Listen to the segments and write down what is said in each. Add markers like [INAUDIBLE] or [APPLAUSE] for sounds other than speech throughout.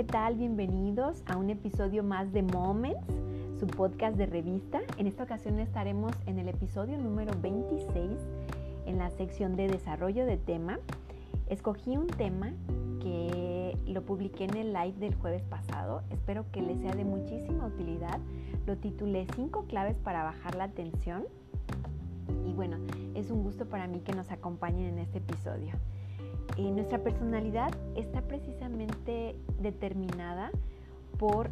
¿qué tal? Bienvenidos a un episodio más de Moments, su podcast de revista. En esta ocasión estaremos en el episodio número 26 en la sección de desarrollo de tema. Escogí un tema que lo publiqué en el live del jueves pasado. Espero que les sea de muchísima utilidad. Lo titulé 5 claves para bajar la tensión. Y bueno, es un gusto para mí que nos acompañen en este episodio. Nuestra personalidad está precisamente determinada por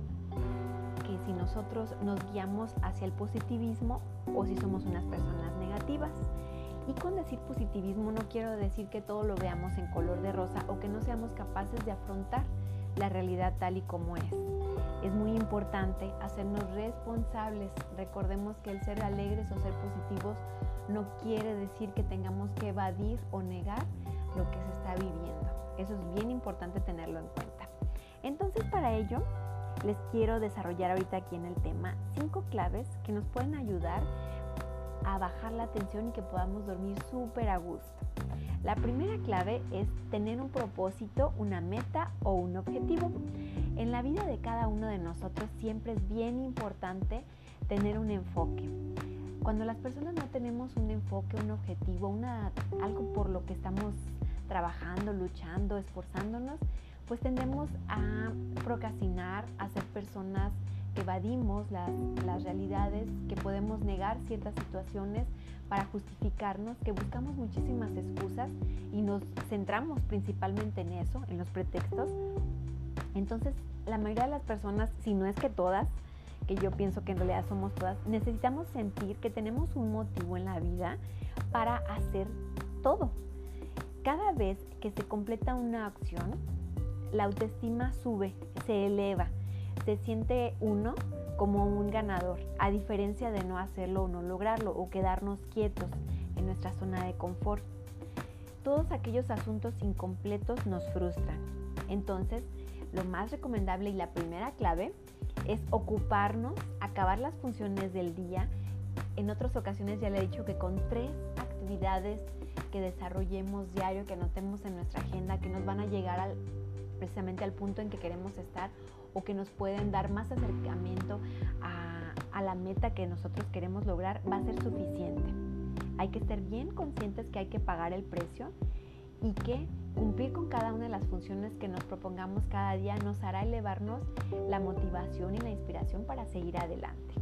que si nosotros nos guiamos hacia el positivismo o si somos unas personas negativas. Y con decir positivismo no quiero decir que todo lo veamos en color de rosa o que no seamos capaces de afrontar la realidad tal y como es. Es muy importante hacernos responsables. Recordemos que el ser alegres o ser positivos no quiere decir que tengamos que evadir o negar lo que se está viviendo. Eso es bien importante tenerlo en cuenta. Entonces para ello les quiero desarrollar ahorita aquí en el tema cinco claves que nos pueden ayudar a bajar la tensión y que podamos dormir súper a gusto. La primera clave es tener un propósito, una meta o un objetivo. En la vida de cada uno de nosotros siempre es bien importante tener un enfoque. Cuando las personas no tenemos un enfoque, un objetivo, una, algo por lo que estamos trabajando, luchando, esforzándonos, pues tendemos a procrastinar, a ser personas que evadimos las, las realidades, que podemos negar ciertas situaciones para justificarnos, que buscamos muchísimas excusas y nos centramos principalmente en eso, en los pretextos. Entonces, la mayoría de las personas, si no es que todas, que yo pienso que en realidad somos todas, necesitamos sentir que tenemos un motivo en la vida para hacer todo, cada vez que se completa una acción, la autoestima sube, se eleva, se siente uno como un ganador, a diferencia de no hacerlo o no lograrlo o quedarnos quietos en nuestra zona de confort. Todos aquellos asuntos incompletos nos frustran. Entonces, lo más recomendable y la primera clave es ocuparnos, acabar las funciones del día. En otras ocasiones ya le he dicho que con tres actividades que desarrollemos diario, que anotemos en nuestra agenda, que nos van a llegar al, precisamente al punto en que queremos estar o que nos pueden dar más acercamiento a, la meta que nosotros queremos lograr, va a ser suficiente. Hay que estar bien conscientes que hay que pagar el precio y que cumplir con cada una de las funciones que nos propongamos cada día nos hará elevarnos la motivación y la inspiración para seguir adelante.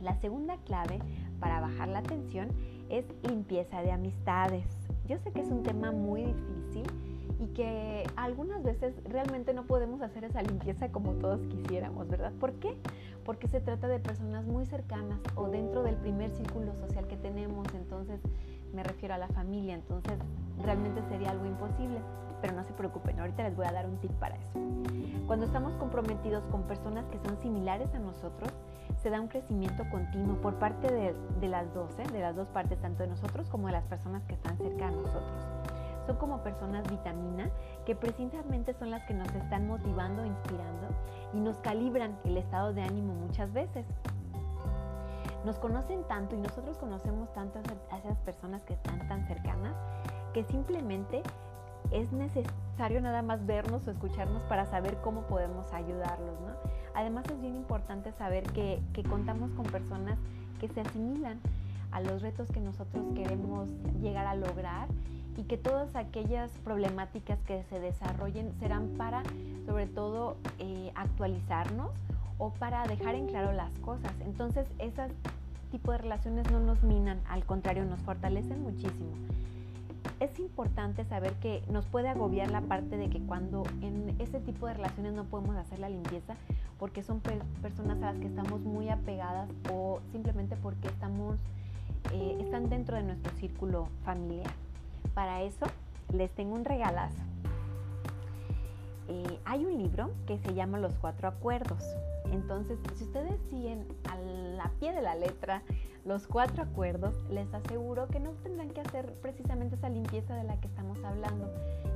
La segunda clave para bajar la tensión es limpieza de amistades. Yo sé que es un tema muy difícil y que algunas veces realmente no podemos hacer esa limpieza como todos quisiéramos, ¿verdad? ¿Por qué? Porque se trata de personas muy cercanas o dentro del primer círculo social que tenemos, entonces me refiero a la familia, entonces realmente sería algo imposible, pero no se preocupen, ahorita les voy a dar un tip para eso. Cuando estamos comprometidos con personas que son similares a nosotros, se da un crecimiento continuo por parte de, las dos, de las dos partes, tanto de nosotros como de las personas que están cerca de nosotros. Son como personas vitamina que precisamente son las que nos están motivando, inspirando y nos calibran el estado de ánimo muchas veces. Nos conocen tanto y nosotros conocemos tanto a esas personas que están tan cercanas que simplemente es necesario nada más vernos o escucharnos para saber cómo podemos ayudarlos, ¿no? Además es bien importante saber que, que contamos con personas que se asimilan a los retos que nosotros queremos llegar a lograr y que todas aquellas problemáticas que se desarrollen serán para, sobre todo, eh, actualizarnos o para dejar en claro las cosas. Entonces, ese tipo de relaciones no nos minan, al contrario, nos fortalecen muchísimo es importante saber que nos puede agobiar la parte de que cuando en ese tipo de relaciones no podemos hacer la limpieza porque son personas a las que estamos muy apegadas o simplemente porque estamos, eh, están dentro de nuestro círculo familiar. Para eso les tengo un regalazo. Eh, hay un libro que se llama Los Cuatro Acuerdos. Entonces, si ustedes siguen a la pie de la letra los cuatro acuerdos, les aseguro que no tendrán que hacer precisamente esa limpieza de la que estamos hablando.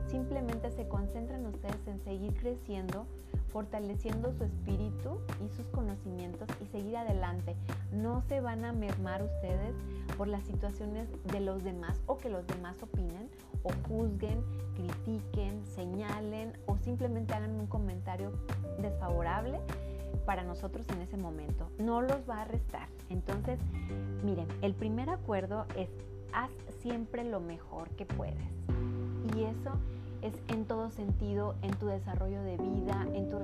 Simplemente se concentran ustedes en seguir creciendo fortaleciendo su espíritu y sus conocimientos y seguir adelante. No se van a mermar ustedes por las situaciones de los demás o que los demás opinen o juzguen, critiquen, señalen o simplemente hagan un comentario desfavorable para nosotros en ese momento. No los va a restar. Entonces, miren, el primer acuerdo es haz siempre lo mejor que puedes. Y eso es en todo sentido, en tu desarrollo de vida, en tu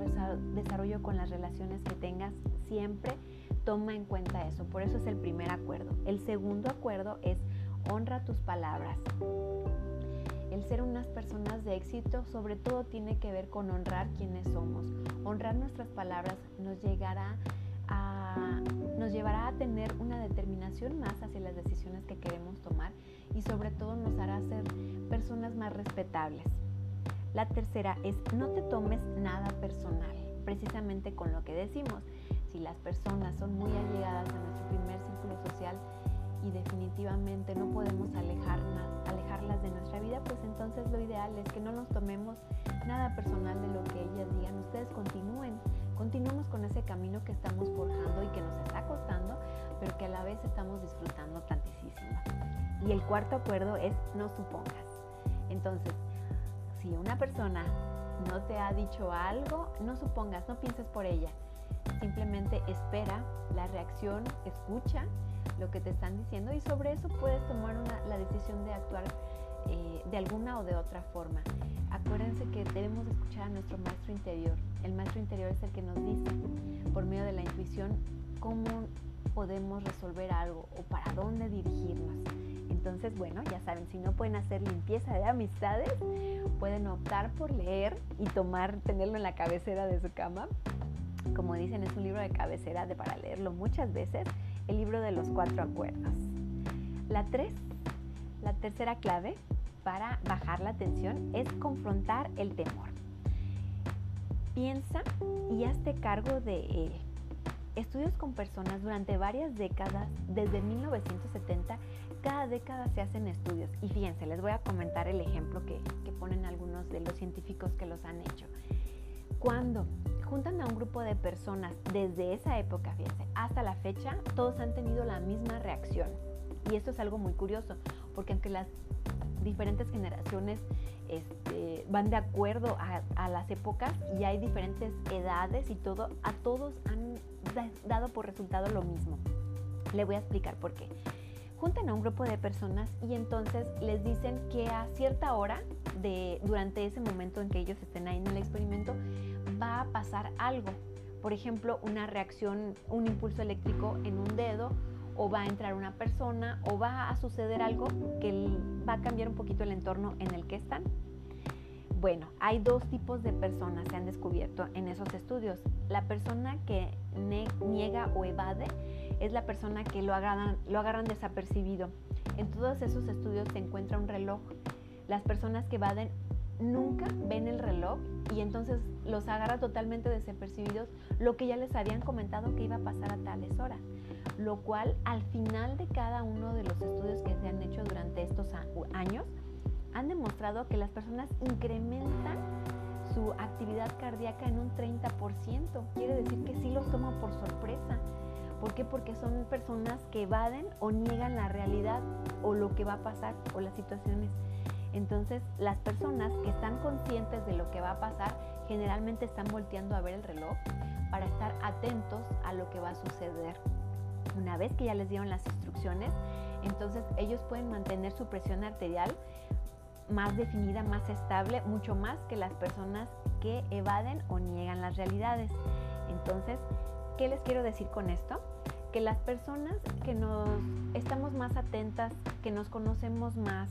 desarrollo con las relaciones que tengas, siempre toma en cuenta eso. Por eso es el primer acuerdo. El segundo acuerdo es honra tus palabras. El ser unas personas de éxito sobre todo tiene que ver con honrar quienes somos. Honrar nuestras palabras nos llegará nos llevará a tener una determinación más hacia las decisiones que queremos tomar y sobre todo nos hará ser personas más respetables. La tercera es no te tomes nada personal, precisamente con lo que decimos. Si las personas son muy allegadas a nuestro primer círculo social y definitivamente no podemos alejarlas, de nuestra vida, pues entonces lo ideal es que no nos tomemos nada personal de lo que ellas digan. Ustedes continúen, continuemos con ese camino que estamos forjando y que nos está costando, pero que a la vez estamos disfrutando tantísimo. Y el cuarto acuerdo es no supongas. Entonces, si una persona no te ha dicho algo, no supongas, no pienses por ella. Simplemente espera la reacción, escucha lo que te están diciendo y sobre eso puedes tomar la decisión de actuar eh, de alguna o de otra forma. Acuérdense que debemos escuchar a nuestro maestro interior. El maestro interior es el que nos dice por medio de la intuición cómo podemos resolver algo o para dónde dirigirnos. Entonces, bueno, ya saben, si no pueden hacer limpieza de amistades, pueden optar por leer y tomar, tenerlo en la cabecera de su cama. Como dicen, es un libro de cabecera de, para leerlo muchas veces, el libro de los cuatro acuerdos. La tres, la tercera clave para bajar la tensión es confrontar el temor. Piensa y hazte cargo de él. Estudios con personas durante varias décadas, desde 1970, cada década se hacen estudios. Y fíjense, les voy a comentar el ejemplo que, ponen algunos de los científicos que los han hecho. Cuando juntan a un grupo de personas desde esa época, fíjense, hasta la fecha, todos han tenido la misma reacción. Y esto es algo muy curioso, porque aunque las diferentes generaciones este, van de acuerdo a, a, las épocas y hay diferentes edades y todo, a todos han dado por resultado lo mismo. Le voy a explicar por qué junten a un grupo de personas y entonces les dicen que a cierta hora de, durante ese momento en que ellos estén ahí en el experimento va a pasar algo. Por ejemplo, una reacción, un impulso eléctrico en un dedo o va a entrar una persona o va a suceder algo que va a cambiar un poquito el entorno en el que están. Bueno, hay dos tipos de personas se han descubierto en esos estudios. La persona que niega o evade es la persona que lo agarran, lo agarran desapercibido. En todos esos estudios se encuentra un reloj. Las personas que evaden nunca ven el reloj y entonces los agarra totalmente desapercibidos lo que ya les habían comentado que iba a pasar a tales horas. Lo cual al final de cada uno de los estudios que se han hecho durante estos años han demostrado que las personas incrementan su actividad cardíaca en un 30%. Quiere decir que sí los toman por sorpresa. ¿Por qué? Porque son personas que evaden o niegan la realidad o lo que va a pasar o las situaciones. Entonces, las personas que están conscientes de lo que va a pasar generalmente están volteando a ver el reloj para estar atentos a lo que va a suceder. Una vez que ya les dieron las instrucciones, entonces ellos pueden mantener su presión arterial más definida, más estable, mucho más que las personas que evaden o niegan las realidades. Entonces, ¿Qué les quiero decir con esto? Que las personas que nos estamos más atentas, que nos conocemos más,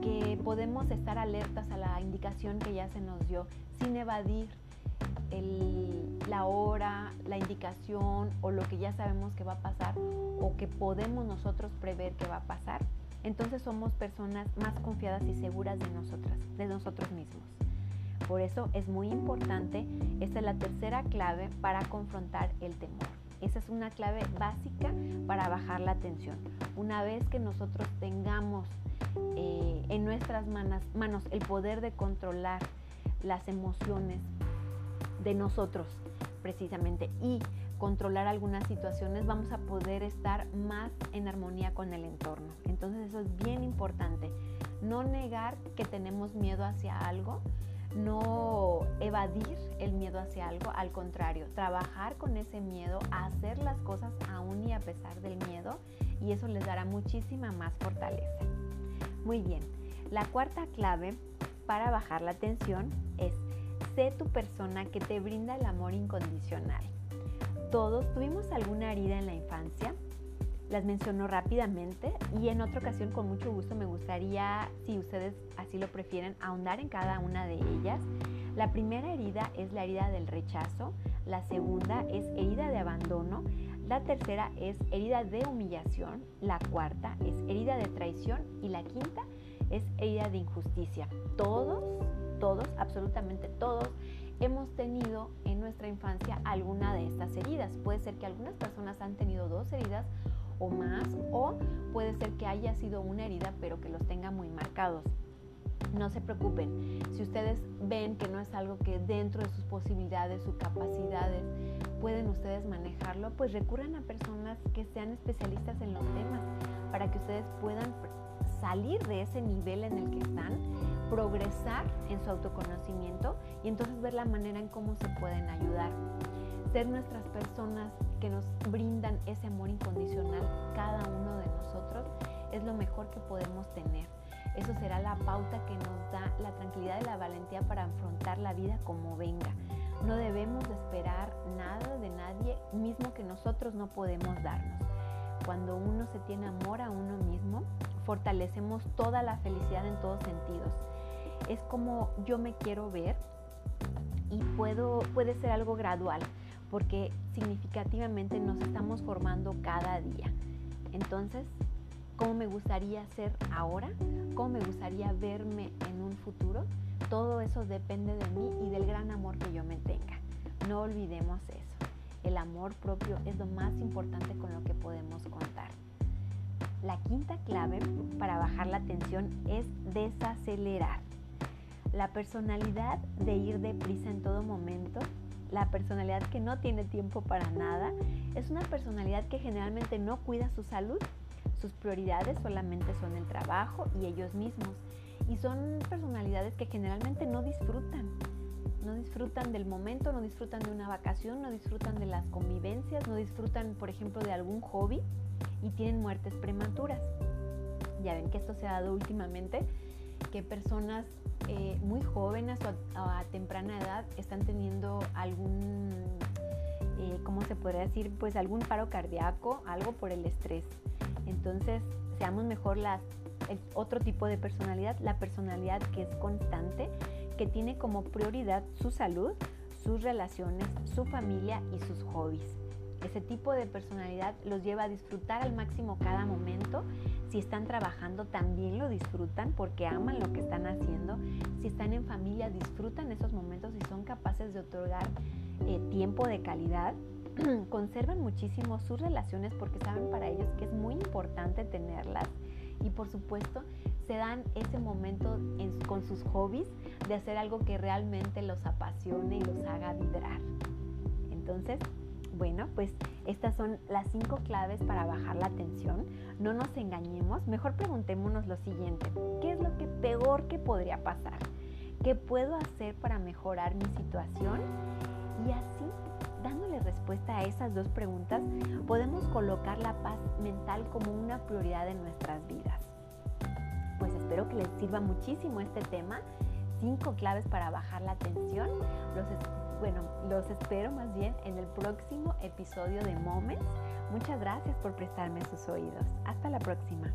que podemos estar alertas a la indicación que ya se nos dio sin evadir la hora, la indicación o lo que ya sabemos que va a pasar o que podemos nosotros prever que va a pasar, entonces somos personas más confiadas y seguras de nosotras, de nosotros mismos. Por eso es muy importante, esta es la tercera clave para confrontar el temor. Esa es una clave básica para bajar la tensión. Una vez que nosotros tengamos eh, en nuestras manos, manos el poder de controlar las emociones, de nosotros precisamente y controlar algunas situaciones, vamos a poder estar más en armonía con el entorno. Entonces eso es bien importante. No negar que tenemos miedo hacia algo, no evadir el miedo hacia algo, al contrario, trabajar con ese miedo, hacer las cosas aún y a pesar del miedo y eso les dará muchísima más fortaleza. Muy bien, la cuarta clave para bajar la tensión es sé tu persona que te brinda el amor incondicional. Todos tuvimos alguna herida en la infancia, las menciono rápidamente y en otra ocasión con mucho gusto me gustaría, si ustedes así lo prefieren, ahondar en cada una de ellas. La primera herida es la herida del rechazo, la segunda es herida de abandono, la tercera es herida de humillación, la cuarta es herida de traición y la quinta es herida de injusticia. Todos, todos, absolutamente todos hemos tenido en nuestra infancia alguna de estas heridas. Puede ser que algunas personas han tenido dos heridas o más, o puede ser que haya sido una herida pero que los tenga muy marcados. No se preocupen, si ustedes ven que no es algo que dentro de sus posibilidades, sus capacidades, pueden ustedes manejarlo, pues recurran a personas que sean especialistas en los temas para que ustedes puedan salir de ese nivel en el que están, progresar en su autoconocimiento y entonces ver la manera en cómo se pueden ayudar. Ser nuestras personas que nos brindan ese amor incondicional, cada uno de nosotros, es lo mejor que podemos tener. Eso será la pauta que nos da la tranquilidad y la valentía para afrontar la vida como venga. No debemos esperar nada de nadie, mismo que nosotros no podemos darnos. Cuando uno se tiene amor a uno mismo, fortalecemos toda la felicidad en todos sentidos. Es como yo me quiero ver y puedo, puede ser algo gradual porque significativamente nos estamos formando cada día. Entonces, ¿cómo me gustaría ser ahora? ¿Cómo me gustaría verme en un futuro? Todo eso depende de mí y del gran amor que yo me tenga. No olvidemos eso. El amor propio es lo más importante con lo que podemos contar. La quinta clave para bajar la tensión es desacelerar. La personalidad de ir deprisa en todo momento, la personalidad que no tiene tiempo para nada, es una personalidad que generalmente no cuida su salud. Sus prioridades solamente son el trabajo y ellos mismos. Y son personalidades que generalmente no disfrutan. No disfrutan del momento, no disfrutan de una vacación, no disfrutan de las convivencias, no disfrutan, por ejemplo, de algún hobby y tienen muertes prematuras. Ya ven que esto se ha dado últimamente, que personas eh, muy jóvenes o a, temprana edad están teniendo algún, eh, ¿cómo se podría decir? Pues algún paro cardíaco, algo por el estrés. Entonces, seamos mejor las, el otro tipo de personalidad, la personalidad que es constante, que tiene como prioridad su salud, sus relaciones, su familia y sus hobbies. Ese tipo de personalidad los lleva a disfrutar al máximo cada momento. Si están trabajando, también lo disfrutan porque aman lo que están haciendo. Si están en familia, disfrutan esos momentos y son capaces de otorgar eh, tiempo de calidad. [CLEARS THROAT] Conservan muchísimo sus relaciones porque saben para ellos que es muy importante tenerlas. Y por supuesto, se dan ese momento con sus hobbies de hacer algo que realmente los apasione y los haga vibrar. Entonces, bueno, pues estas son las cinco claves para bajar la tensión. No nos engañemos, mejor preguntémonos lo siguiente, ¿qué es lo peor que podría pasar? ¿Qué puedo hacer para mejorar mi situación? Y así, dándole respuesta a esas dos preguntas, podemos colocar la paz mental como una prioridad en nuestras vidas. Pues espero que les sirva muchísimo este tema, cinco claves para bajar la tensión. Los bueno, los espero más bien en el próximo episodio de Moments. Muchas gracias por prestarme sus oídos. Hasta la próxima.